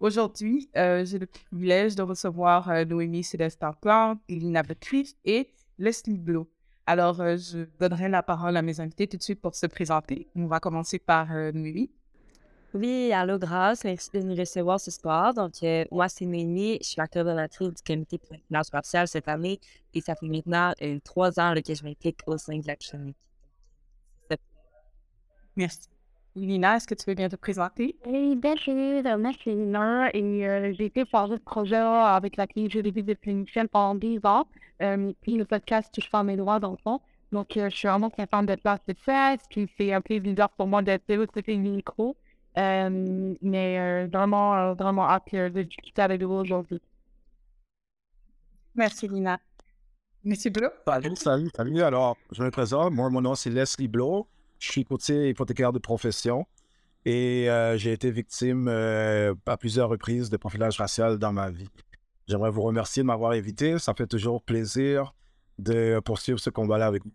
Aujourd'hui, euh, j'ai le privilège de recevoir euh, Noémie Célestin Plante, Elina Betriff et Leslie Blow. Alors, euh, je donnerai la parole à mes invités tout de suite pour se présenter. On va commencer par Noémie. Oui, allô, grâce. Merci de nous recevoir ce soir. Donc, moi, c'est Noémie. Je suis acteur donatrice du comité pour la finance raciale cette année et ça fait maintenant trois ans que je m'implique au sein de la clinique. Merci. Elina, est-ce que tu veux bien te présenter? Et bien, merci Lina et euh, j'ai été chargée de projet avec la clinique juridique de clinicienne pendant 10 ans. Euh, puis le podcast Touche pas mes droits dans le fond. Donc, euh, je suis vraiment contente d'être là cette fête. Puis c'est un peu bizarre pour moi d'être là côté du micro. Euh, mais euh, vraiment, euh, vraiment hâte de discuter avec vous aujourd'hui. Merci, Elina. Monsieur Blow? Salut, salut, salut. Alors, je me présente. Moi, mon nom, c'est Leslie Blow. Je suis courtier hypothécaire de profession et euh, j'ai été victime euh, à plusieurs reprises de profilage racial dans ma vie. J'aimerais vous remercier de m'avoir invité. Ça fait toujours plaisir de poursuivre ce combat-là avec vous.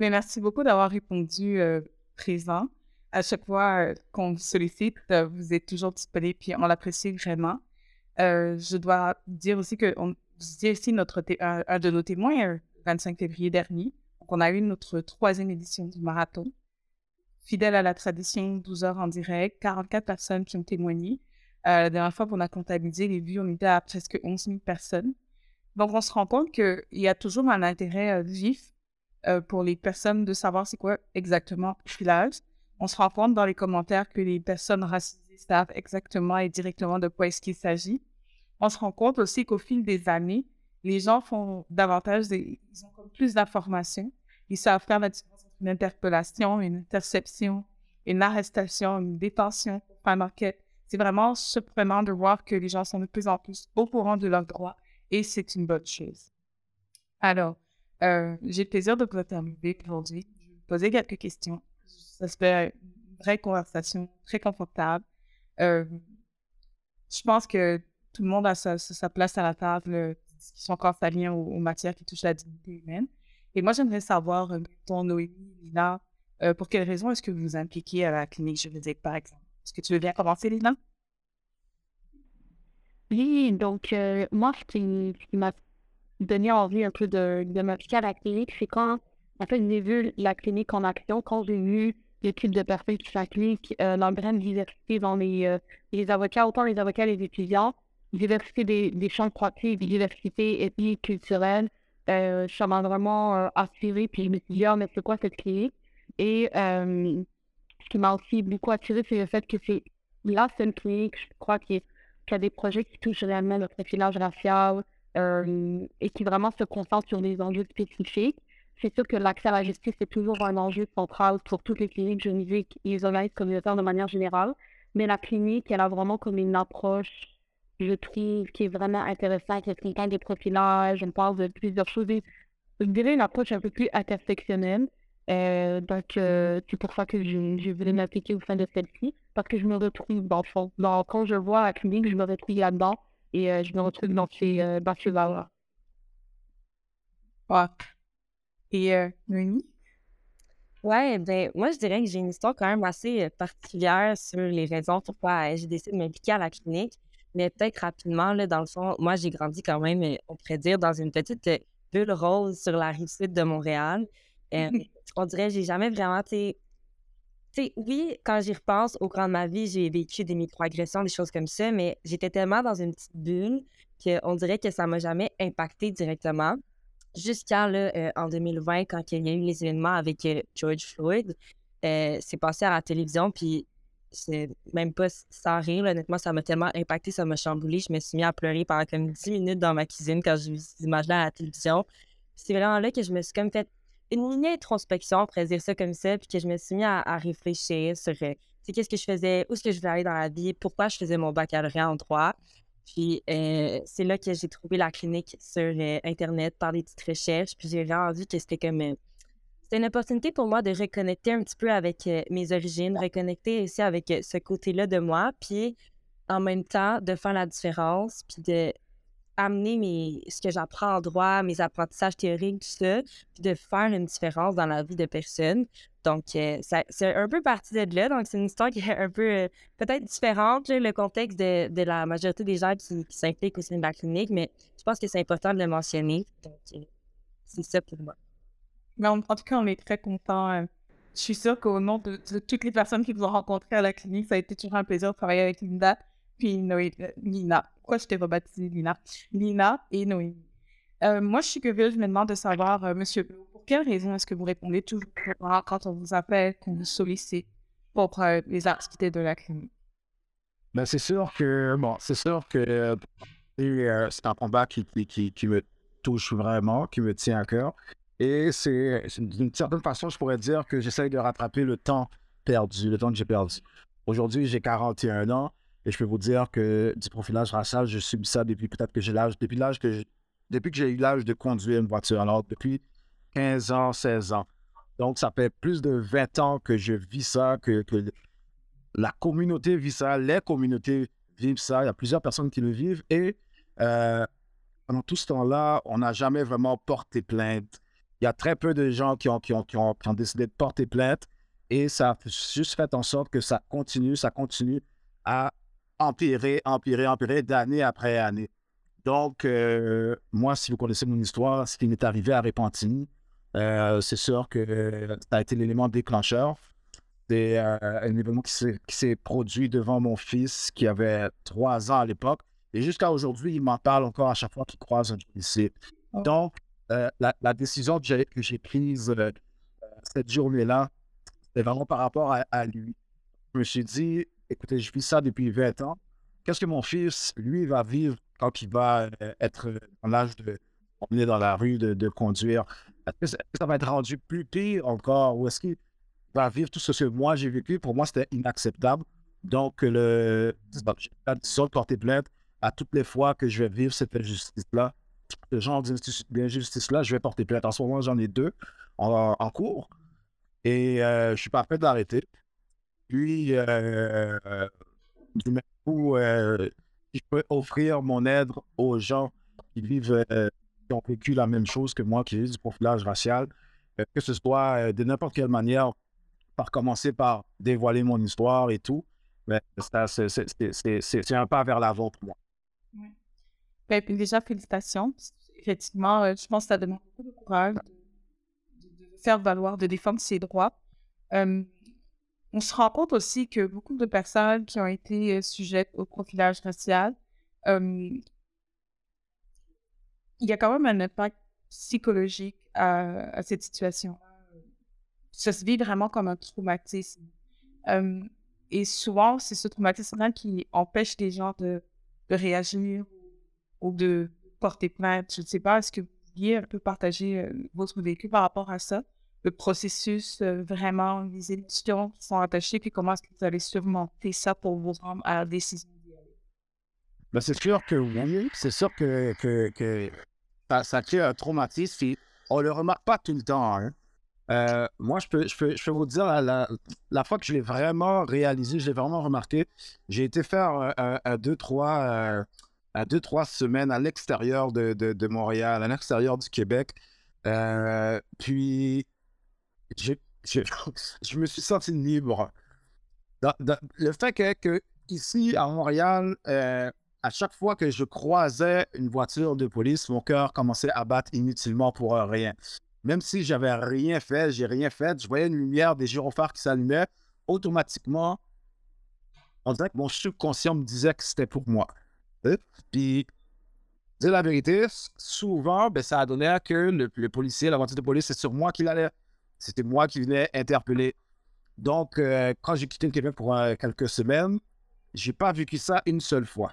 Mais merci beaucoup d'avoir répondu euh, présent. À chaque fois qu'on vous sollicite, vous êtes toujours disponible, puis on l'apprécie vraiment. Je dois dire aussi que on, vous aussi notre un, un de nos témoins le 25 février dernier. Donc, on a eu notre troisième édition du marathon. Fidèle à la tradition, 12 heures en direct, 44 personnes qui ont témoigné. Euh, la dernière fois qu'on a comptabilisé les vues, on était à presque 11 000 personnes. Donc, on se rend compte qu'il y a toujours un intérêt euh, vif euh, pour les personnes de savoir c'est quoi exactement profilage. On se rend compte dans les commentaires que les personnes racisées savent exactement et directement de quoi est-ce qu'il s'agit. On se rend compte aussi qu'au fil des années, les gens font davantage, ils ont plus d'informations. Ils savent faire la différence une interpellation, une interception, une arrestation, une détention pour faire. C'est vraiment surprenant de voir que les gens sont de plus en plus au courant de leurs droits et c'est une bonne chose. Alors, euh, j'ai le plaisir de vous interviewer aujourd'hui. Je vais vous poser quelques questions. Ça fait une vraie conversation, très confortable. Euh, je pense que tout le monde a sa, place à la table, discussion encore liée aux, aux matières qui touchent la dignité humaine. Et moi, j'aimerais savoir, euh, ton Noémie, Lina, euh, pour quelles raisons est-ce que vous vous impliquez à la clinique juridique, par exemple? Est-ce que tu veux bien commencer, Lina? Oui, donc euh, moi, ce qui, m'a donné envie un peu de, de m'appliquer à la clinique, c'est quand, en fait, j'ai vu la clinique en action, quand j'ai vu type de personnes qui s'appliquent, euh, la grande diversité dans les, euh, les avocats, autant les avocats les étudiants, diversité des, des champs de pratique, diversité ethnique, culturelle, euh, ça m'a vraiment euh, attiré, puis je me suis dit, ah, mais c'est quoi cette clinique? Et euh, ce qui m'a aussi beaucoup attiré, c'est le fait que c'est là, c'est une clinique, je crois, qui y a des projets qui touchent réellement le profilage racial euh, et qui vraiment se concentrent sur des enjeux spécifiques. C'est sûr que l'accès à la justice est toujours un enjeu central pour toutes les cliniques juridiques et les organismes communautaires de manière générale. Mais la clinique, elle a vraiment comme une approche, je trouve, qui est vraiment intéressante. C'est quelqu'un des profilages, on parle de plusieurs choses. Je dirais une approche un peu plus intersectionnelle. Euh, donc, euh, c'est pour ça que je, je voulais m'appliquer au sein de celle-ci, parce que je me retrouve dans le fond. Quand je vois la clinique, je me retrouve là-dedans et euh, je me retrouve dans ces, euh, valeurs. Ouais. Et euh, Noémie? Ouais, ben, moi, je dirais que j'ai une histoire quand même assez particulière sur les raisons pourquoi j'ai décidé de m'impliquer à la clinique. Mais peut-être rapidement, là, dans le fond, moi, j'ai grandi quand même, euh, on pourrait dire, dans une petite euh, bulle rose sur la rive sud de Montréal. Euh, on dirait j'ai jamais vraiment, tu sais, oui, quand j'y repense, au cours de ma vie, j'ai vécu des microagressions, des choses comme ça, mais j'étais tellement dans une petite bulle qu'on dirait que ça m'a jamais impacté directement. Jusqu'à, là, euh, en 2020, quand il y a eu les événements avec euh, George Floyd, c'est passé à la télévision, puis c'est même pas sans rire, honnêtement, ça m'a tellement impacté, ça m'a chamboulé. Je me suis mis à pleurer pendant comme 10 minutes dans ma cuisine quand j'ai vu ces images-là à la télévision. C'est vraiment là que je me suis comme fait une mini-introspection, on pourrait dire ça comme ça, puis que je me suis mis à, réfléchir sur euh, qu'est-ce que je faisais, où est-ce que je voulais aller dans la vie, pourquoi je faisais mon baccalauréat en droit. Puis euh, c'est là que j'ai trouvé la clinique sur euh, Internet par des petites recherches. Puis j'ai vu que c'était comme. C'était une opportunité pour moi de reconnecter un petit peu avec euh, mes origines, reconnecter aussi avec euh, ce côté-là de moi. Puis en même temps, de faire la différence. Puis de amener mes, ce que j'apprends en droit, mes apprentissages théoriques, tout ça, puis de faire une différence dans la vie de personnes. Donc, euh, c'est un peu parti de là. Donc, c'est une histoire qui est un peu euh, peut-être différente, le contexte de, de la majorité des gens qui, s'impliquent au sein la clinique, mais je pense que c'est important de le mentionner. Donc, c'est ça pour moi. Mais en, en tout cas, on est très contents. euh. Je suis sûre qu'au nom de, toutes les personnes qui vous ont rencontré à la clinique, ça a été toujours un plaisir de travailler avec Linda, puis Noé, euh, Lina. Pourquoi je t'ai rebaptisé Lina? Lina et Noémie. Euh, moi, je suis curieuse, demande de savoir, euh, Monsieur pour quelle raison est-ce que vous répondez toujours quand on vous appelle, qu'on vous sollicite pour euh, les activités de la clinique? Ben, c'est sûr que, bon, c'est sûr que c'est un combat qui, qui- qui me touche vraiment, qui me tient à cœur. Et c'est d'une certaine façon, je pourrais dire que j'essaye de rattraper le temps perdu, le temps que j'ai perdu. Aujourd'hui, j'ai 41 ans et je peux vous dire que du profilage racial, je subis ça depuis peut-être que j'ai l'âge, depuis l'âge que depuis que j'ai eu l'âge de conduire une voiture. Alors, depuis 15 ans, 16 ans. Donc, ça fait plus de 20 ans que je vis ça, que, que la communauté vit ça, les communautés vivent ça. Il y a plusieurs personnes qui le vivent. Et euh, pendant tout ce temps-là, on n'a jamais vraiment porté plainte. Il y a très peu de gens qui ont, qui ont, qui ont, qui ont décidé de porter plainte. Et ça a juste fait en sorte que ça continue, ça continue à empirer, empirer, empirer d'année après année. Donc, euh, moi, si vous connaissez mon histoire, ce qui m'est arrivé à Repentigny, euh, c'est sûr que euh, ça a été l'élément déclencheur. C'est euh, un événement qui s'est- produit devant mon fils qui avait trois ans à l'époque. Et jusqu'à aujourd'hui, il m'en parle encore à chaque fois qu'il croise un policier. Oh. Donc, euh, la, décision que j'ai prise euh, cette journée-là, c'était vraiment par rapport à, lui. Je me suis dit, écoutez, je vis ça depuis 20 ans. Qu'est-ce que mon fils, lui, va vivre quand il va euh, être en l'âge de dans la rue, de, conduire? Est-ce que, ça- va être rendu plus pire encore? Ou est-ce qu'il va vivre tout ce que moi j'ai vécu? Pour moi, c'était inacceptable. Donc, le, c'est la décision de porter plainte à toutes les fois que je vais vivre cette injustice-là. Ce genre d'injustice- d'injustice-là, je vais porter plainte. En ce moment, j'en ai deux en, cours. Et euh, je suis pas prêt de l'arrêter. Puis, euh, du même coup, euh, je peux offrir mon aide aux gens qui vivent, euh, qui ont vécu la même chose que moi, qui vivent du profilage racial, que ce soit de n'importe quelle manière, par commencer par dévoiler mon histoire et tout, mais c'est- c'est un pas vers l'avant pour moi. Ben, puis déjà, félicitations. Effectivement, euh, je pense que ça demande beaucoup de courage de, faire valoir, de défendre ses droits. Euh, on se rend compte aussi que beaucoup de personnes qui ont été euh, sujettes au profilage racial, il y a quand même un impact psychologique à, cette situation. Ça se vit vraiment comme un traumatisme. Et souvent, c'est ce traumatisme-là qui empêche les gens de réagir ou de porter plainte. Je ne sais pas, est-ce que vous pourriez un peu partager euh, votre vécu par rapport à ça? Le processus, euh, vraiment, les émotions qui sont attachées, puis comment est-ce que vous allez surmonter ça pour vous rendre à la décision? Ben, c'est sûr que oui, c'est sûr que, que, que ça, ça crée un traumatisme. Puis on le remarque pas tout le temps. hein. Euh, moi, je peux, je, peux, je peux vous dire, la, la, fois que je l'ai vraiment réalisé, je l'ai vraiment remarqué, j'ai été faire un, un deux, trois, un deux, trois semaines à l'extérieur de, Montréal, à l'extérieur du Québec. Euh, puis, je me suis senti libre. Le fait que, que ici, à Montréal, euh, à chaque fois que je croisais une voiture de police, mon cœur commençait à battre inutilement pour rien. Même si j'avais rien fait, j'ai rien fait, je voyais une lumière des gyrophares qui s'allumaient, automatiquement, on dirait que mon subconscient me disait que c'était pour moi. Puis, dire la vérité, souvent, ben, ça a donné que le, le policier, la voiture de police, c'est sur moi qu'il allait. C'était moi qui venais interpeller. Donc, euh, quand j'ai quitté le Québec pour euh, quelques semaines, j'ai pas vécu ça une seule fois.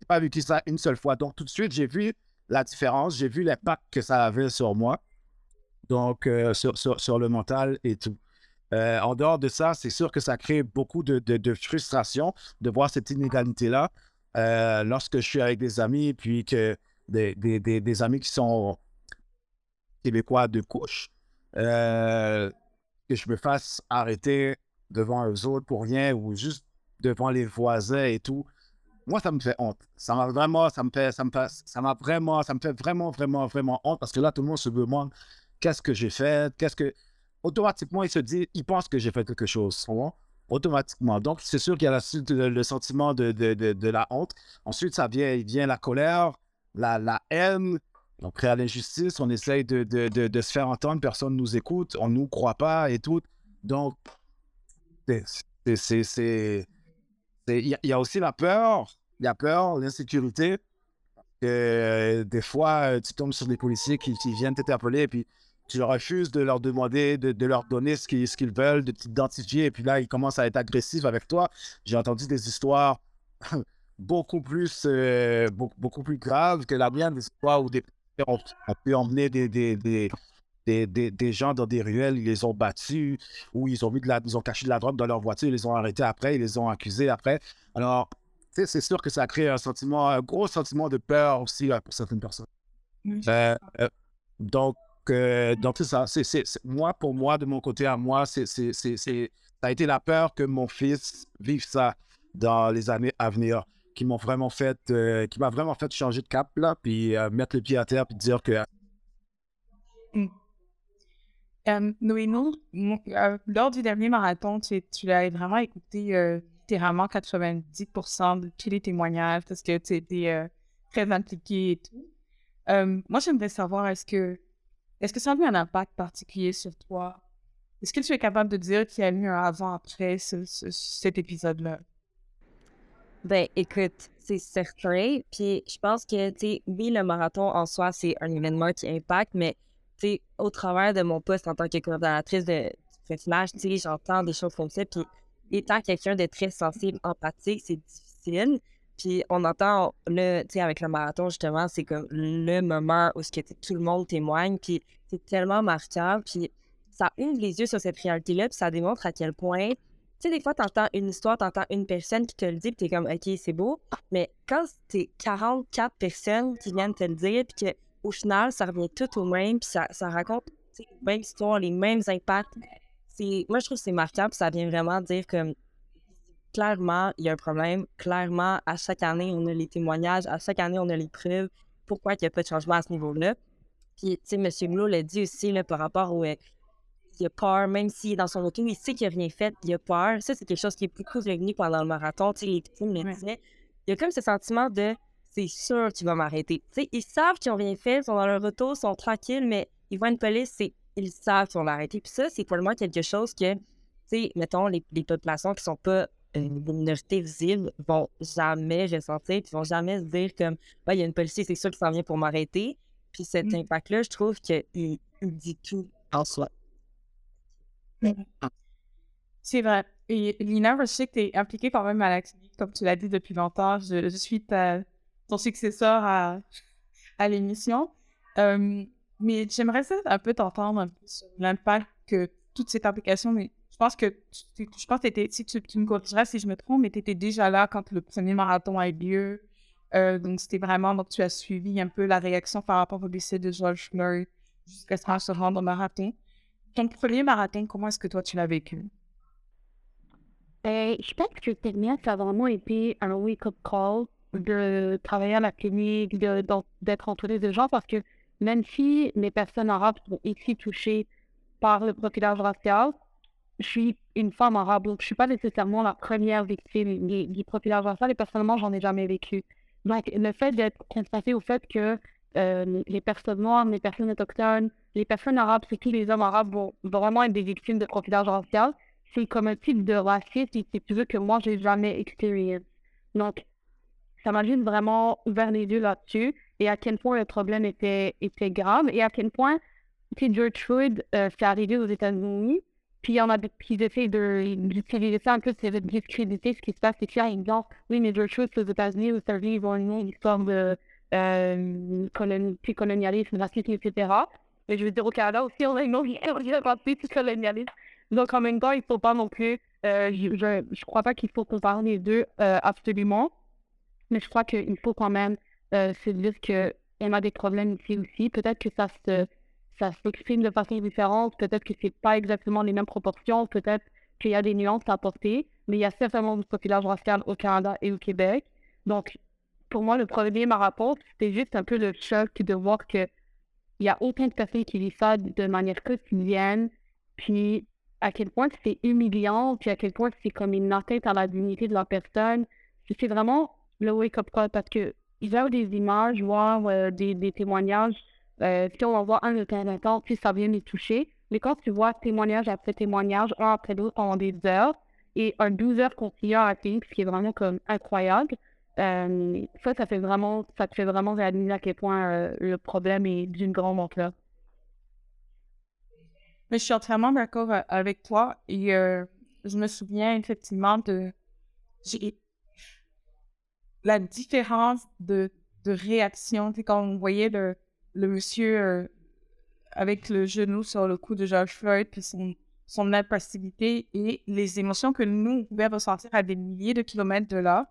J'ai pas vécu ça une seule fois. Donc, tout de suite, j'ai vu la différence, j'ai vu l'impact que ça avait sur moi, donc euh, sur, sur, sur le mental et tout. En dehors de ça, c'est sûr que ça crée beaucoup de, de, de frustration de voir cette inégalité-là. Euh, lorsque je suis avec des amis, puis que des, des, des, amis qui sont québécois de couche, euh, que je me fasse arrêter devant eux autres pour rien ou juste devant les voisins et tout, moi, ça me fait honte. Ça m'a vraiment, ça me fait, ça me fait, ça m'a vraiment, ça me fait vraiment, vraiment, vraiment honte parce que là, tout le monde se demande qu'est-ce que j'ai fait, qu'est-ce que. Automatiquement, il se dit, il pense que j'ai fait quelque chose. Automatiquement. Donc, c'est sûr qu'il y a le, sentiment de, de, de, la honte. Ensuite, ça vient, vient la colère, la, la haine. Donc, créer l'injustice, on essaye de, se faire entendre, personne ne nous écoute, on ne nous croit pas et tout. Donc, c'est il y, a aussi la peur, il y a peur, l'insécurité. Des fois, tu tombes sur des policiers qui, viennent t'interpeller et puis tu refuses de leur demander, de, leur donner ce qu'ils, ce qu'ils veulent, de t'identifier. Et puis là, ils commencent à être agressifs avec toi. J'ai entendu des histoires beaucoup plus, euh, beaucoup, plus graves que la mienne, des histoires où des ont, ont pu emmener des, des, des, des, gens dans des ruelles, ils les ont battus ou ils ont, mis de la, ils ont caché de la drogue dans leur voiture, ils les ont arrêtés après, ils les ont accusés après. Alors, c'est sûr que ça crée un sentiment, un gros sentiment de peur aussi pour certaines personnes. Euh, euh, donc, euh, donc ça. C'est, moi, pour moi, de mon côté à moi, c'est, ça a été la peur que mon fils vive ça dans les années à venir, qui m'ont vraiment fait, qui m'a vraiment fait changer de cap là, puis mettre le pied à terre, puis dire que. Euh, non, euh, lors du dernier marathon, tu, tu l'as vraiment écouté euh, littéralement 90% de tous les témoignages parce que tu étais euh, très impliqué et tout. moi, j'aimerais savoir, est-ce que, est-ce que ça a eu un impact particulier sur toi? Est-ce que tu es capable de dire qu'il y a eu un avant-après cet épisode-là? Ben, écoute, c'est certain. Puis je pense que, tu sais, oui, le marathon en soi, c'est un événement qui impacte, mais au travers de mon poste en tant que coordonnatrice de personnage, j'entends des choses comme ça. Puis, étant quelqu'un de très sensible, empathique, c'est difficile. Puis, on entend, le, tu sais, avec le marathon, justement, c'est comme le moment où tout le monde témoigne. Puis, c'est tellement marquant. Puis, ça ouvre les yeux sur cette réalité-là. Puis, ça démontre à quel point, tu sais, des fois, t'entends une histoire, t'entends une personne qui te le dit, puis t'es comme, OK, c'est beau. Mais quand c'est 44 personnes qui viennent te le dire, puis que au final, ça revient tout au même, puis ça, raconte les mêmes histoires, les mêmes impacts. Moi, je trouve que c'est marquant, puis ça vient vraiment dire que clairement, il y a un problème. Clairement, à chaque année, on a les témoignages, à chaque année, on a les preuves. Pourquoi il n'y a pas de changement à ce niveau-là? Puis, tu sais, M. Moulot l'a dit aussi là, par rapport au. Euh, il a peur, même s'il est dans son auto, il sait qu'il n'a rien fait, il a peur. Ça, c'est quelque chose qui est beaucoup revenu pendant le marathon. Tu sais, les victimes le disaient. Il y a comme ce sentiment de c'est sûr tu vas m'arrêter. Tu sais, ils savent qu'ils n'ont rien fait, ils sont dans leur auto, ils sont tranquilles, mais ils voient une police, c'est ils savent qu'ils vont l'arrêter. Puis ça, c'est pour moi quelque chose que, tu sais, mettons, les, les, populations qui sont pas une minorité visible vont jamais ressentir, puis vont jamais se dire comme, bah, il y a une policier, c'est sûr qu'il s'en vient pour m'arrêter. Puis cet mmh. impact-là, je trouve qu'il il dit tout en soi. C'est vrai. Et Lina, je sais que tu es impliquée quand même à la clinique, comme tu l'as dit depuis longtemps. Je, je suis ta, ton successeur à, à l'émission. Euh, mais j'aimerais un peu t'entendre un peu sur l'impact que toute cette application, mais je pense que je pense que si tu, tu, me corrigeras si je me trompe, mais tu étais déjà là quand le premier marathon a eu lieu. Euh, donc c'était vraiment, donc tu as suivi un peu la réaction par rapport au lycée de George Floyd jusqu'à ce se rendre au marathon. Ton premier marathon, comment est-ce que toi tu l'as vécu? Euh, je pense que le mien, ça a vraiment été un wake-up call de travailler à la clinique, d'être entouré de gens parce que même si les personnes arabes sont ici touchées par le profilage racial, je suis une femme arabe, donc je suis pas nécessairement la première victime du, profilage racial et personnellement, j'en ai jamais vécu. Donc, le fait d'être confronté au fait que euh, les personnes noires, les personnes autochtones, les personnes arabes, tous les hommes arabes vont vraiment être des victimes de profilage racial, c'est comme un type de racisme, si tu veux, que moi, j'ai jamais expérimenté. Donc, ça m'a juste vraiment ouvert les yeux là-dessus et à quel point le problème était, était grave et à quel point, tu George Floyd, euh, c'est arrivé aux États-Unis, puis il y en a qui essaient d'utiliser ça un peu, c'est de discréditer ce qui se passe. C'est clair, exemple, oui, mais George Floyd, aux États-Unis, aux États-Unis, ils ont une histoire de euh, colonialisme, racisme, etc. Mais je veux dire, au Canada aussi, on a une autre racisme, colonialisme. Donc, en même temps, il ne faut pas non plus, euh, je ne crois pas qu'il faut comparer les deux euh, absolument. Mais je crois qu'il faut quand même euh, se dire qu'elle a des problèmes ici aussi. Peut-être que ça se ça s'exprime de façon différente. Peut-être que c'est pas exactement les mêmes proportions. Peut-être qu'il y a des nuances à apporter. Mais il y a certainement du profilage racial au Canada et au Québec. Donc, pour moi, le premier ma réponse, c'était juste un peu le choc de voir que il y a aucun de personnes qui vivent ça de manière quotidienne. Puis, à quel point c'est humiliant, puis à quel point c'est comme une atteinte à la dignité de la personne. C'est vraiment le wake-up call parce que il y a des images, voir euh, des, témoignages. Euh, si on en voit un de temps en temps, puis ça vient les toucher. Mais quand tu vois témoignage après témoignage, un après l'autre pendant des heures, et un 12 heures continue à film, ce qui est vraiment comme incroyable, euh, ça, ça fait vraiment, ça te fait vraiment réaliser à quel point le problème est d'une grande ampleur. Mais je suis entièrement d'accord avec toi et je me souviens effectivement de la différence de, de réaction. quand on voyait le, le monsieur avec le genou sur le cou de George Floyd, puis son, son impassivité et les émotions que nous, pouvions ressentir à des milliers de kilomètres de là.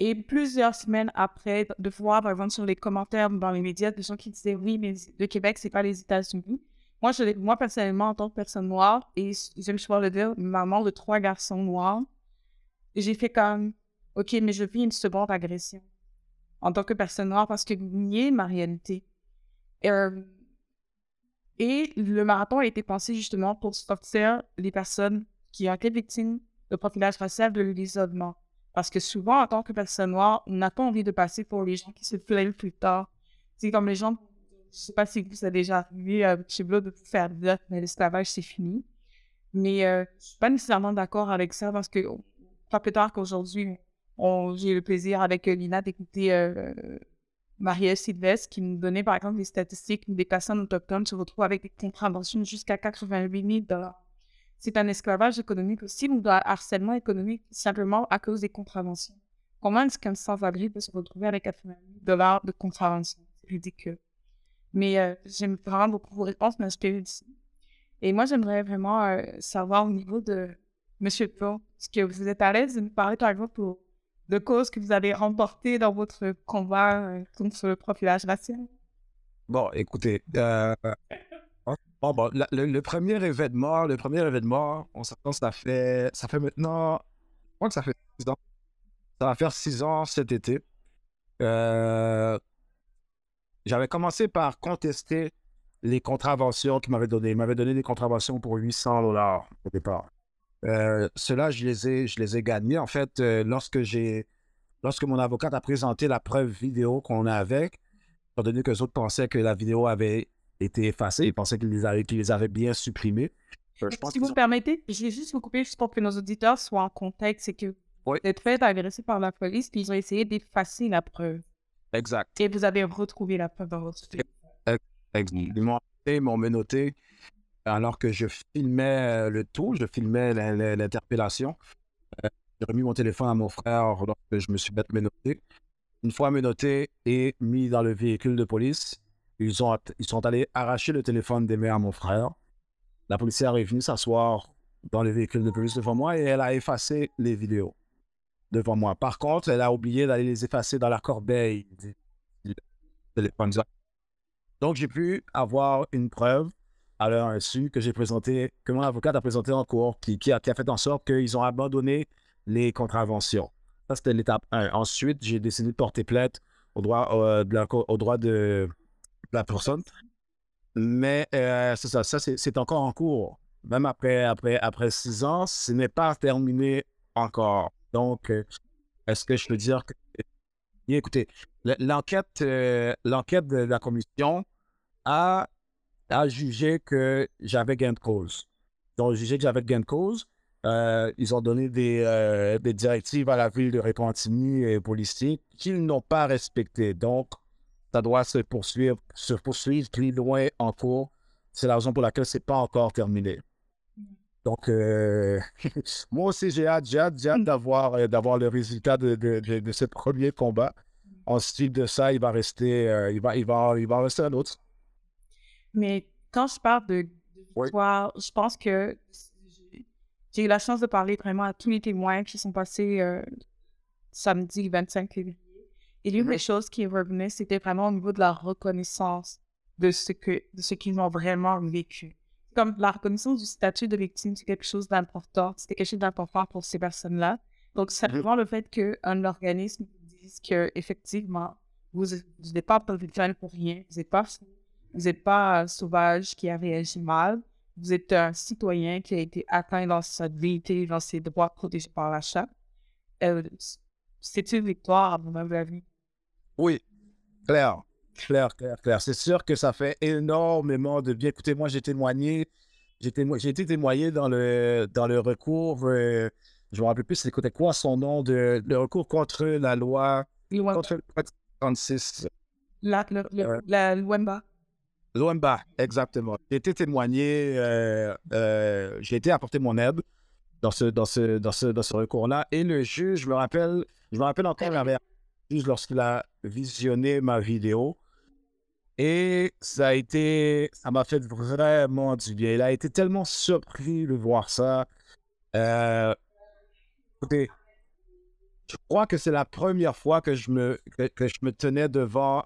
Et plusieurs semaines après, de voir, par exemple, sur les commentaires dans les médias, des gens qui disaient oui, mais le Québec, c'est pas les États-Unis. Moi, moi, personnellement, en tant que personne noire, et je me suis le dire, maman de trois garçons noirs, j'ai fait comme, OK, mais je vis une seconde agression en tant que personne noire parce que nier ma réalité. Euh, et le marathon a été pensé justement pour sortir les personnes qui ont été victimes de profilage racial de l'isolement. Parce que souvent, en tant que personne noire, on n'a pas envie de passer pour les gens qui se plaignent plus tard. C'est comme les gens, je ne sais pas si vous avez déjà vu euh, chez de faire dire que l'esclavage, c'est fini. Mais euh, je ne suis pas nécessairement d'accord avec ça parce que pas plus tard qu'aujourd'hui, j'ai eu le plaisir avec Lina d'écouter euh, Marielle Sylvestre qui nous donnait par exemple des statistiques où des personnes autochtones se retrouvent avec des contraventions jusqu'à 88 000 C'est un esclavage économique aussi ou un harcèlement économique simplement à cause des contraventions? Comment est-ce qu'un sans-abri peut se retrouver avec 88 000 de contraventions? C'est ridicule. Mais euh, j'aime vraiment beaucoup vos réponses, m'inspirer ici. Et moi, j'aimerais vraiment euh, savoir au niveau de M. Pau, est-ce que vous êtes à l'aise de nous parler, par exemple, de causes que vous avez remportées dans votre combat euh, contre le profilage racial? Bon, écoutez, euh, bon, le, premier événement, le premier événement, on s'attend, ça fait, ça fait maintenant, je crois que ça fait six ans. Ça va faire six ans cet été. Euh, j'avais commencé par contester les contraventions qu'il m'avait données. Il m'avait donné des contraventions pour 800 dollars au départ. Euh, Cela, je les ai, je les ai gagnés. En fait, euh, lorsque j'ai, lorsque mon avocate a présenté la preuve vidéo qu'on a avec, étant donné que les autres pensaient que la vidéo avait été effacée, ils pensaient qu'ils les avaient, les avaient bien supprimés. Euh, si vous me permettez, je vais juste vous couper juste pour que nos auditeurs soient en contexte. C'est que vous êtes fait agresser par la police, puis ils ont essayé d'effacer la preuve. Exact. Et vous avez retrouvé la preuve dans votre Exact. Ils m'ont menotté alors que je filmais euh, le tout, je filmais l'interpellation. Euh, j'ai remis mon téléphone à mon frère lorsque je me suis bête menotté. Une fois menotté et mis dans le véhicule de police, ils, ont, ils sont allés arracher le téléphone des mains à mon frère. La policière est venue s'asseoir dans le véhicule de police devant moi et elle a effacé les vidéos devant moi. Par contre, elle a oublié d'aller les effacer dans la corbeille du téléphone. Donc, j'ai pu avoir une preuve à leur insu que j'ai présenté, que mon avocate a présenté en cours, qui, a, fait en sorte qu'ils ont abandonné les contraventions. Ça, c'était l'étape 1. Ensuite, j'ai décidé de porter plainte au droit, euh, de la personne. Mais euh, c'est ça, ça c'est encore en cours. Même après, après, après six ans, ce n'est pas terminé encore. Donc, euh, est-ce que je peux dire que. Écoutez, l'enquête l'enquête de la commission a a jugé que j'avais gain de cause. Ils ont jugé que j'avais gain de cause. Euh, ils ont donné des, euh, des, directives à la ville de Repentigny et policiers qu'ils n'ont pas respectées. Donc, ça doit se poursuivre, se poursuivre plus loin en cours. C'est la raison pour laquelle ce n'est pas encore terminé. Donc, euh, moi aussi, j'ai hâte, j'ai hâte, d'avoir, d'avoir le résultat de, de, de, ce premier combat. Ensuite de ça, il va rester, il va, il va, il va rester un autre. Mais quand je parle de, victoire, je pense que j'ai eu la chance de parler vraiment à tous les témoins qui sont passés euh, samedi 25 février. Et l'une des choses qui revenait, c'était vraiment au niveau de la reconnaissance de ce que de ce qu'ils ont vraiment vécu. Comme la reconnaissance du statut de victime, c'est quelque chose d'important. C'était quelque chose d'important pour ces personnes-là. Donc, simplement le fait qu'un organisme dise que effectivement, vous n'êtes pas professionnel pour rien, vous n'êtes pas fou, vous n'êtes pas un sauvage qui a réagi mal, vous êtes un citoyen qui a été atteint dans sa dignité, dans ses droits protégés par la charte. Euh, c'est une victoire, à mon avis. Oui, clair, clair, clair, clair. C'est sûr que ça fait énormément de bien. Écoutez, moi, j'ai témoigné, j'ai témo- été témoigné dans le, dans le recours, euh, je me rappelle plus c'était quoi son nom, de, le recours contre la loi, contre le code 36. La, le- le- Ouais. la Luemba. Luemba, exactement. J'ai été témoigné, euh, euh, j'ai été apporter mon aide dans ce, dans ce, dans ce, dans ce recours-là. Et le juge, je me rappelle, je me rappelle encore du juge lorsqu'il a visionné ma vidéo. Et ça a été, ça m'a fait vraiment du bien. Il a été tellement surpris de voir ça. Euh, écoutez, je crois que c'est la première fois que je me, que, que je me tenais devant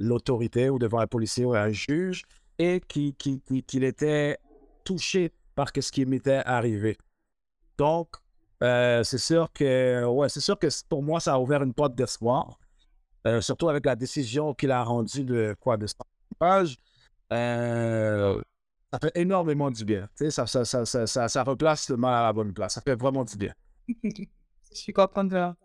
l'autorité ou devant un policier ou un juge et qui- qui- qui- qu'il était touché par ce qui m'était arrivé. Donc, euh, c'est sûr que, ouais, c'est sûr que pour moi, ça a ouvert une porte d'espoir, euh, surtout avec la décision qu'il a rendue de quoi, de 100 pages. Euh, ça fait énormément du bien. Tu sais, ça, ça, ça, ça, ça, ça replace le mal à la bonne place. Ça fait vraiment du bien. Je suis contente de l'entendre.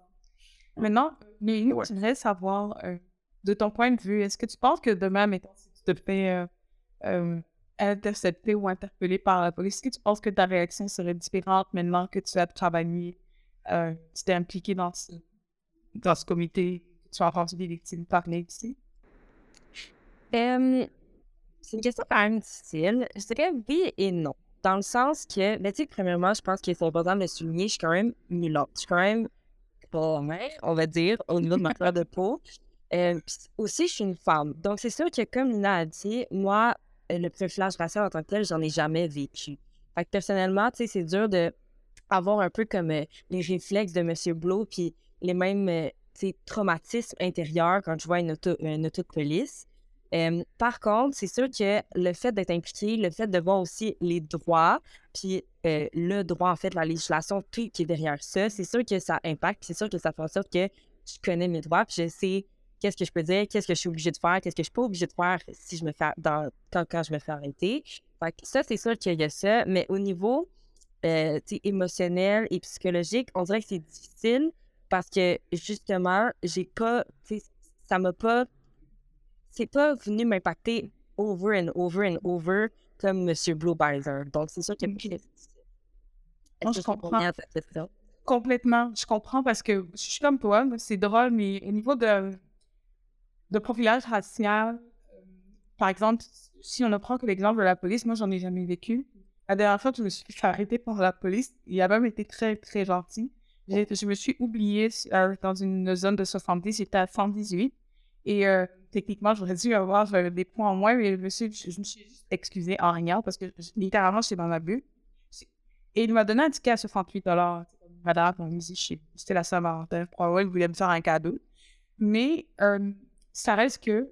Maintenant, mais j'aimerais savoir, euh, de ton point de vue, est-ce que tu penses que demain, mettons, si tu te fais euh, euh, intercepter ou interpeller par la police, est-ce que tu penses que ta réaction serait différente maintenant que tu as travaillé, euh, tu t'es impliqué dans ce, dans ce comité, tu as entendu des victimes parler ici? C'est une question quand même difficile. Je dirais oui et non. Dans le sens que, ben, tu sais, premièrement, je pense qu'il est important de le souligner, je suis quand même mulotte. Je suis quand même pas mère, on va dire, au niveau de ma couleur de peau. Euh, aussi, je suis une femme. Donc, c'est sûr que, comme Nina a dit, moi, euh, le profilage racial en tant que tel, j'en ai jamais vécu. Fait que personnellement, tu sais, c'est dur de avoir un peu comme euh, les réflexes de M. Blow, puis les mêmes, euh, traumatismes intérieurs quand je vois une auto, une auto de police. Par contre, c'est sûr que le fait d'être impliqué, le fait de voir aussi les droits, puis euh, le droit, en fait, la législation, tout qui est derrière ça, c'est sûr que ça impacte, c'est sûr que ça fait en sorte que je connais mes droits, puis je sais qu'est-ce que je peux dire, qu'est-ce que je suis obligée de faire, qu'est-ce que je suis pas obligée de faire si je me fais dans, quand, quand je me fais arrêter. Fait que ça, c'est sûr qu'il y a ça, mais au niveau euh, émotionnel et psychologique, on dirait que c'est difficile parce que justement, j'ai pas, ça m'a pas c'est pas venu m'impacter over and over and over comme M. Blue par exemple. Donc, c'est sûr que Ok. c'est difficile. Non, je comprends. Complètement, je comprends parce que je suis comme toi, c'est drôle, mais au niveau de, de profilage racial, euh, par exemple, si on ne prend que l'exemple de la police, moi, j'en ai jamais vécu. La dernière fois je me suis fait arrêter par la police, il a même été très, très gentil. Je me suis oubliée euh, dans une zone de 70, j'étais à 118. Et euh, techniquement, j'aurais dû avoir euh, des points en moins, mais je me suis, je me suis juste excusée en rien parce que littéralement, j'étais dans ma bulle. Et il m'a donné un ticket à 68 Madame, on me dit, c'était la Saint-Valentin. Probablement, il voulait me faire un cadeau. Mais ça reste que,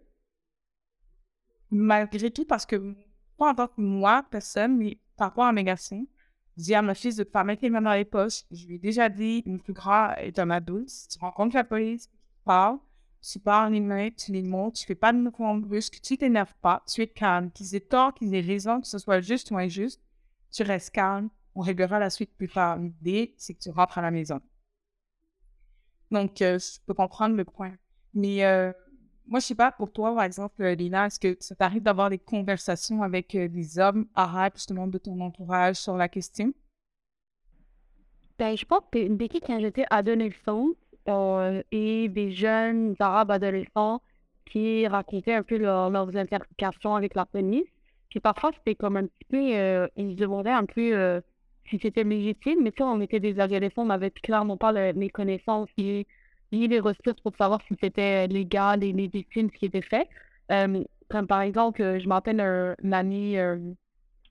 malgré tout, parce que, pas en tant que moi, personne, mais par rapport à mes garçons, je dis à ma fille de ne pas mettre les mains dans les poches. Je lui ai déjà dit, le plus grand est un adulte. Si tu rencontres la police, tu parles, tu parles les mains, tu les montres, tu fais pas de mouvement brusque, tu t'énerves pas, tu es calme. Qu'ils aient tort, qu'ils aient raison, que ce soit juste ou injuste, tu restes calme. On réglera la suite plus tard. L'idée, c'est que tu rentres à la maison. Donc, euh, je peux comprendre le point. Mais euh, moi, je sais pas, pour toi, par exemple, euh, Lina, est-ce que ça t'arrive d'avoir des conversations avec euh, des hommes arabes, justement, de ton entourage sur la question? Ben, je pense que depuis quand j'étais adolescente, euh, et des jeunes arabes adolescents qui racontaient un peu leur- leurs interactions avec la police. Puis parfois, c'était comme un petit peu, ils demandaient un peu si c'était légitime, mais sais, on était des adolescents, on n'avait clairement pas le- les connaissances ni les ressources pour savoir si c'était légal et légitime ce qui était fait. Euh, comme par exemple, euh, je m'appelle un, ami, euh,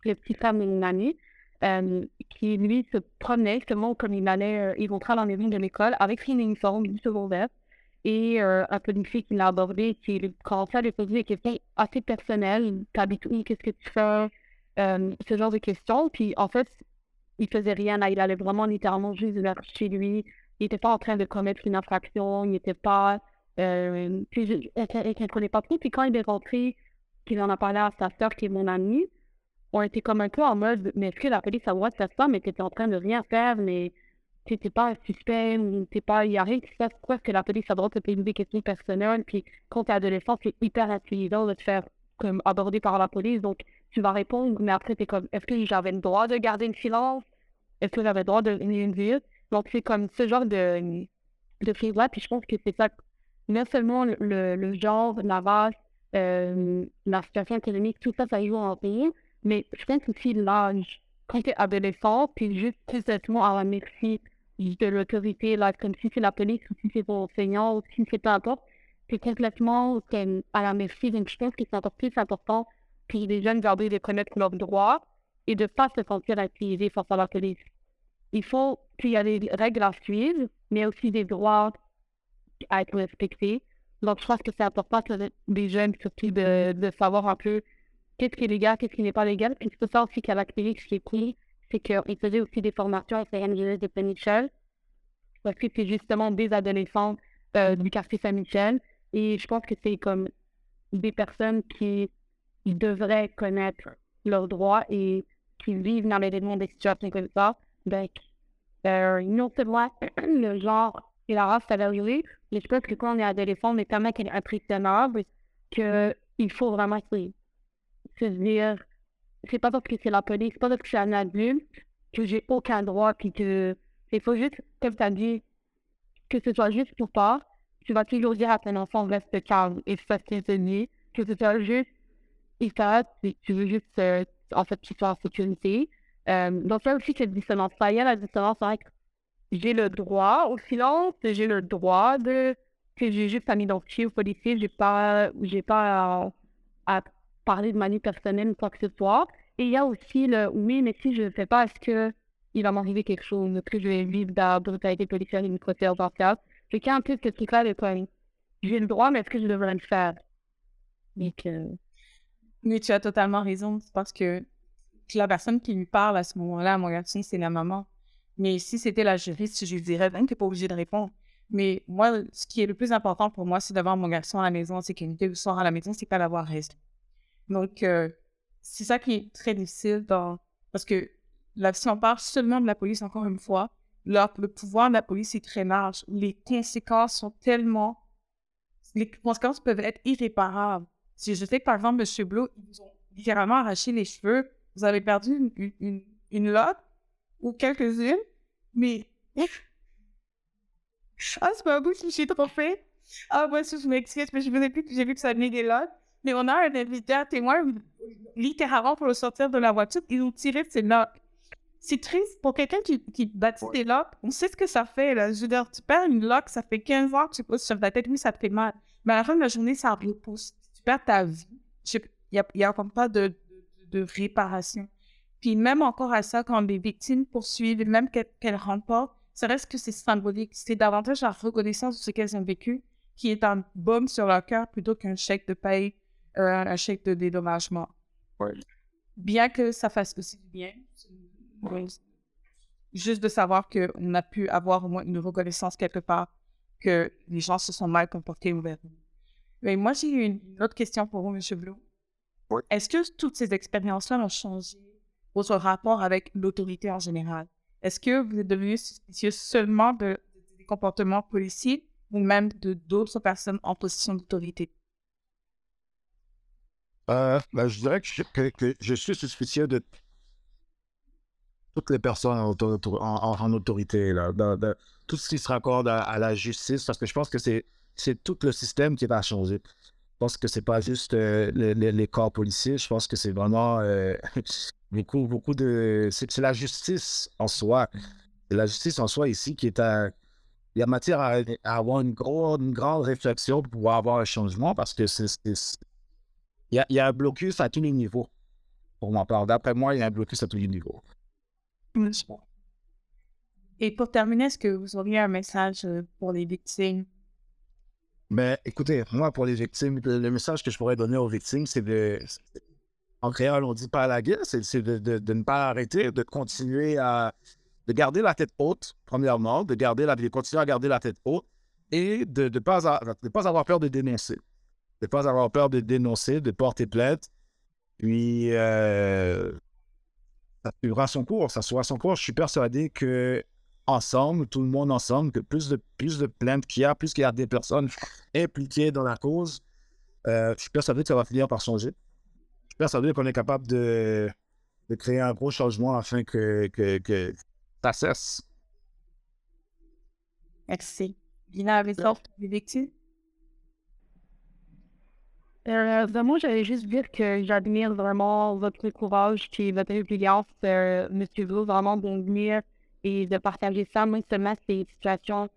le petit frère amie, euh, qui lui se promenait justement comme il allait, euh, il rentrait à la maison de l'école avec son uniforme du secondaire. et euh, un policier qui l'a abordé, qui commençait à lui poser des questions assez personnelles. T'habites où? Qu'est-ce que tu fais? Euh, ce genre de questions. Puis en fait, il faisait rien. Là. Il allait vraiment littéralement juste vers chez lui. Il n'était pas en train de commettre une infraction. Il n'était pas. Euh, puis je- ne comprenait pas trop. Puis quand il est rentré, qu'il en a parlé à sa soeur, qui est mon amie, on était comme un peu en mode Mais est-ce que la police a le droit de faire ça? Mais tu en train de rien faire. Mais tu n'es pas un suspect t'es pas. Il y a rien qui se passe. Pourquoi est-ce que la police a le droit de te poser des questions personnelles? Puis quand tu es adolescent, c'est hyper intimidant de te faire comme aborder par la police. Donc, tu vas répondre, mais après, tu comme, est-ce que j'avais le droit de garder le silence? Est-ce que j'avais le droit de rien dire? Donc, c'est comme ce genre de, de choses-là. Puis je pense que c'est ça, non seulement le, le, genre, la race, euh, la situation économique, tout ça, ça joue en pays, mais je pense aussi l'âge. Quand tu es adolescent, puis juste complètement à la merci de l'autorité, là, comme si c'est la police ou si c'est ton enseignant ou si c'est peu importe, c'est complètement à la merci. Donc, je pense que c'est encore plus important que les jeunes gardent de connaître leurs droits et de ne pas se sentir intimidés face à la police. Il faut qu'il y a des règles à suivre, mais aussi des droits à être respectés. Donc, je pense que c'est important que les jeunes, surtout, de, de savoir un peu qu'est-ce qui est légal, qu'est-ce qui n'est pas légal. Puis c'est ça aussi qu'à la clinique, est cool, c'est qu'ils faisaient aussi des formations avec les NGS de Saint-Michel. Parce que c'est justement des adolescents euh, du quartier Saint-Michel. Et je pense que c'est comme des personnes qui devraient connaître leurs droits et qui vivent dans les des situations comme ça. Donc, euh, non seulement le genre et la race, ça va arriver, mais je pense que quand on est adolescent, on est tellement impressionnable qu'il faut vraiment se, dire c'est pas parce que c'est la police, c'est pas parce que je suis un adulte que j'ai aucun droit, puis que il faut juste, comme tu as dit, que ce soit juste pour pas, tu vas toujours dire à ton enfant reste calme et fais tes amis, que ce soit juste efficace, et tu veux juste, euh, en fait, qu'il soit en sécurité. Euh, donc, là aussi, cette dissonance-là, il y a la dissonance avec j'ai le droit au silence, j'ai le droit de que j'ai juste à m'identifier au policier, j'ai pas, j'ai pas à, à parler de ma vie personnelle ou quoi que ce soit. Et il y a aussi le oui, mais si je ne fais pas, est-ce que il va m'arriver quelque chose, est-ce que je vais vivre de la brutalité policière et une procédure partielle? Je tiens un peu ce truc-là de j'ai le droit, mais est-ce que je devrais le faire? Donc, euh, Oui, tu as totalement raison. Parce que la personne qui lui parle à ce moment-là, mon garçon, c'est la maman. Mais si c'était la juriste, je lui dirais, ben, tu n'es pas obligé de répondre. Mais moi, ce qui est le plus important pour moi, c'est d'avoir mon garçon à la maison en sécurité. Le soir à la maison, c'est pas d'avoir reste. Donc, euh, c'est ça qui est très difficile parce que là, si on parle seulement de la police, encore une fois, le pouvoir de la police est très large. Les conséquences sont tellement. Les conséquences peuvent être irréparables. Si je sais que, par exemple, M. Blue, ils ont littéralement arraché les cheveux, vous avez perdu une, une, une, ou quelques-unes, mais. Ah, c'est pas un bout trop fait. Ah, moi, je m'excuse, mais je ai plus que j'ai vu que ça venait des lottes. Mais on a un invité à témoin, littéralement, pour le sortir de la voiture, ils ont tiré ses lottes. C'est triste pour quelqu'un qui, qui bâtit des locks. On sait ce que ça fait. Là. Je veux dire, tu perds une lock, ça fait 15 ans que tu poses sur ta tête. Oui, ça te fait mal. Mais à la fin de la journée, ça repousse. Tu perds ta vie. Il n'y a, y a comme pas de, de, réparation. Puis même encore à ça, quand les victimes poursuivent, même qu'elles qu remportent, ça reste que c'est symbolique. C'est davantage la reconnaissance de ce qu'elles ont vécu qui est un baume sur leur cœur plutôt qu'un chèque de paye, euh, un chèque de dédommagement. Ouais. Bien que ça fasse aussi du bien. Juste de savoir qu'on a pu avoir au moins une reconnaissance quelque part, que les gens se sont mal comportés envers nous. Mais moi, j'ai une, une autre question pour vous, M. Blue. Oui. Est-ce que toutes ces expériences-là ont changé votre rapport avec l'autorité en général? Est-ce que vous êtes devenu suspicieux seulement de, de, des comportements policiers ou même de d'autres personnes en position d'autorité? Euh, ben, je dirais que je, que, que je suis suspicieux de toutes les personnes en, en, en, en autorité, là, de, de, tout ce qui se raccorde à, à, la justice, parce que je pense que c'est, c'est tout le système qui va changer. Je pense que c'est pas juste euh, les, corps policiers, je pense que c'est vraiment euh, beaucoup, beaucoup de... C'est, la justice en soi. C'est la justice en soi ici qui est à... Il y a matière à, avoir une, gros, grande réflexion pour pouvoir avoir un changement, parce que c'est... il, y a, y a un blocus à tous les niveaux. Pour ma part, d'après moi, il y a un blocus à tous les niveaux. Et pour terminer, est-ce que vous auriez un message pour les victimes? Mais écoutez, moi, pour les victimes, le, message que je pourrais donner aux victimes, c'est de. En créole, on dit pas à la guerre, c'est de, ne pas arrêter, de continuer à. de garder la tête haute, premièrement, de, garder la, de continuer à garder la tête haute et de ne pas, de pas avoir peur de dénoncer. De ne pas avoir peur de dénoncer, de porter plainte. Puis, euh, ça suivra son cours. Ça suivra son cours. Je suis persuadé que ensemble, tout le monde ensemble, que plus de, plus de plaintes qu'il y a, plus qu'il y a des personnes impliquées dans la cause, euh, je suis persuadé que ça va finir par changer. Je suis persuadé qu'on est capable de, de créer un gros changement afin que, que, que ça cesse. Merci. Lina, avec ça, les victimes? Euh, ben, moi, j'allais juste dire que j'admire vraiment votre courage et votre résilience, euh, Monsieur Blue, vraiment de venir et de partager ça. Moi, seulement, c'est une situation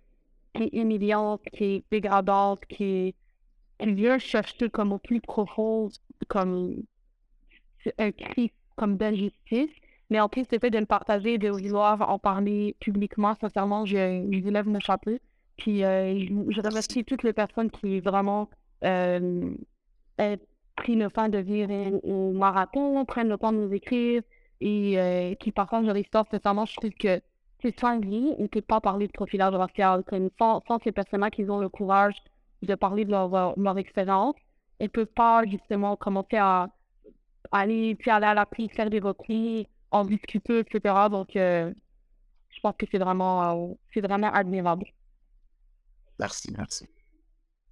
qui est humiliante, qui est dégradante, qui, vient chercher comme au plus profond, comme un cri comme d'injustice. Mais en plus, le fait de le partager, de vouloir en parler publiquement, sincèrement, je, je lève mon chapeau. Puis euh, je, je remercie toutes les personnes qui vraiment euh, pris le temps de venir au, marathon, prennent le temps de nous écrire et euh, qui partagent leur histoire. Sincèrement, je trouve que sans lui, on ne peut pas parler de profilage racial. Comme sans, sans ces personnes-là qui ont le courage de parler de leur, leur, leur expérience, elles ne peuvent pas justement commencer à aller, puis aller à la prise, faire des reprises, en discuter, etc. Donc, euh, je pense que c'est vraiment, euh, c'est vraiment admirable. Merci, merci.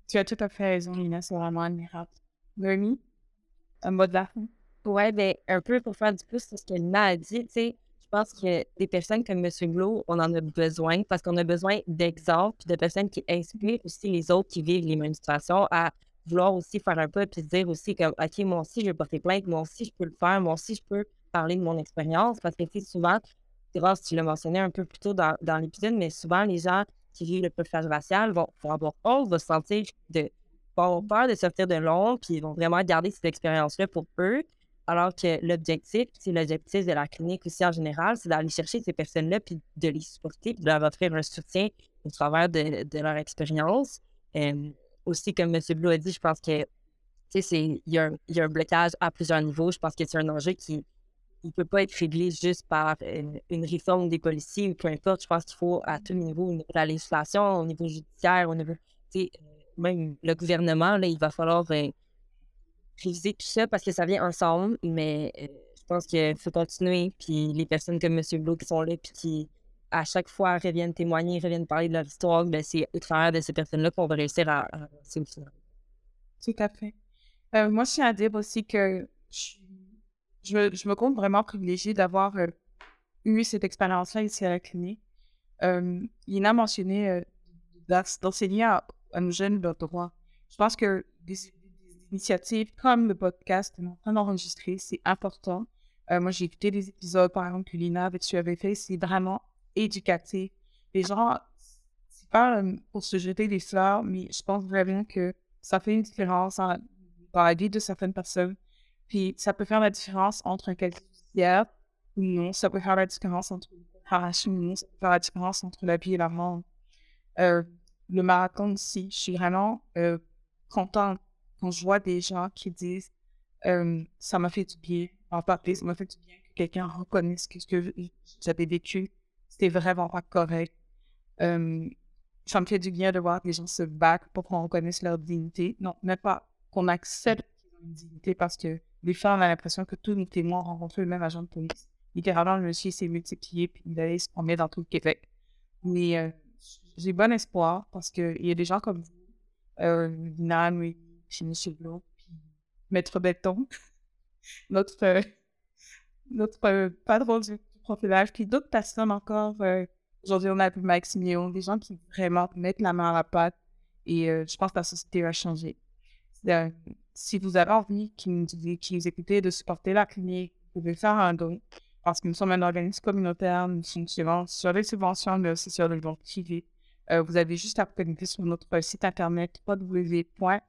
Tu as tout à fait raison, Lina, c'est vraiment admirable. Noémie, un mot de la fin? Ouais, ben, un peu pour faire du plus sur ce que Lina a dit, tu sais, pense que des personnes comme M. Glo, on en a besoin parce qu'on a besoin d'exemples, de personnes qui inspirent aussi les autres qui vivent les mêmes situations à vouloir aussi faire un peu, puis se dire aussi comme, OK, moi aussi, je vais porter plainte, moi aussi, je peux le faire, moi aussi, je peux parler de mon expérience, parce que, souvent, tu l'as mentionné un peu plus tôt dans, l'épisode, mais souvent, les gens qui vivent le profilage racial vont, vont avoir honte, vont se sentir de, avoir peur de sortir de l'ombre, puis ils vont vraiment garder cette expérience-là pour eux, alors que l'objectif, c'est l'objectif de la clinique aussi en général, c'est d'aller chercher ces personnes-là, puis de les supporter, puis de leur offrir un soutien au travers de, de leur expérience. Aussi, comme M. Blue a dit, je pense que il y, a un- y a un blocage à plusieurs niveaux. Je pense que c'est un enjeu qui ne peut pas être réglé juste par une, réforme des policiers ou peu importe. Je pense qu'il faut à tous les niveaux, au niveau de la législation, au niveau judiciaire, au niveau, même le gouvernement, là, il va falloir euh, réviser tout ça parce que ça vient ensemble. Mais euh, je pense qu'il faut continuer. Puis les personnes comme M. Blue qui sont là, puis qui à chaque fois reviennent témoigner, reviennent parler de leur histoire, ben, c'est au travers de ces personnes-là qu'on va réussir à, avancer. Tout à fait. Euh, moi, je tiens à dire aussi que je, me- compte vraiment privilégiée d'avoir euh, eu cette expérience-là ici à la clinique. Euh, Lina a mentionné d'ens- d'enseigner à, nos jeunes leurs droits. Je pense que des initiatives comme le podcast en train d'enregistrer, c'est important. Euh, moi, j'ai écouté des épisodes, par exemple, que Lina avait, tu avais fait, c'est vraiment éducatif. Les gens, c'est pas euh, pour se jeter des fleurs, mais je pense vraiment que ça fait une différence en- dans la vie de certaines personnes. Puis ça peut faire la différence entre un judiciaire ou non. Ça peut faire la différence entre une préparation ou non. Ça peut faire la différence entre la vie et la mort. Euh, le marathon aussi, je suis vraiment contente quand je vois des gens qui disent ça m'a fait du bien en parler, ça m'a fait du bien que quelqu'un reconnaisse que ce que j'avais vécu, c'était vraiment pas correct. Ça me fait du bien de voir que les gens se battent pour qu'on reconnaisse leur dignité. Non, même pas qu'on accepte qu'ils ont une dignité parce que les femmes ont l'impression que tous nos témoins ont rencontré le même agent de police. Littéralement, le monsieur s'est multiplié puis il allait se promener dans tout le Québec. Mais j'ai bon espoir parce qu'il y a des gens comme vous, euh, Noémie, chez M. Blanc, puis Maître Béton, notre, euh, notre euh, patron du profilage, puis d'autres personnes encore. euh, Aujourd'hui, on a vu Maximilien, des gens qui vraiment mettent la main à la pâte et euh, je pense que la société va changer. Euh, si vous avez envie, qui nous, qui nous écoutez, de supporter la clinique, vous pouvez faire un don parce que nous sommes un organisme communautaire, nous fonctionnons sur les subventions de sur le don privé. Euh, vous avez juste à vous connecter sur notre site internet www.cjsf.ca.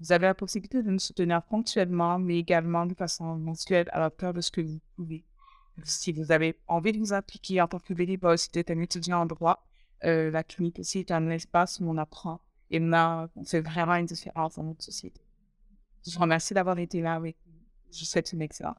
Vous avez la possibilité de nous soutenir ponctuellement, mais également de façon mensuelle à la hauteur de ce que vous pouvez. Si vous avez envie de vous impliquer en tant que bénévole, si vous êtes un étudiant en droit, euh, la clinique aussi est un espace où on apprend Et là, on fait vraiment une différence dans notre société. Je vous remercie d'avoir été là avec nous. Je vous souhaite une excellente.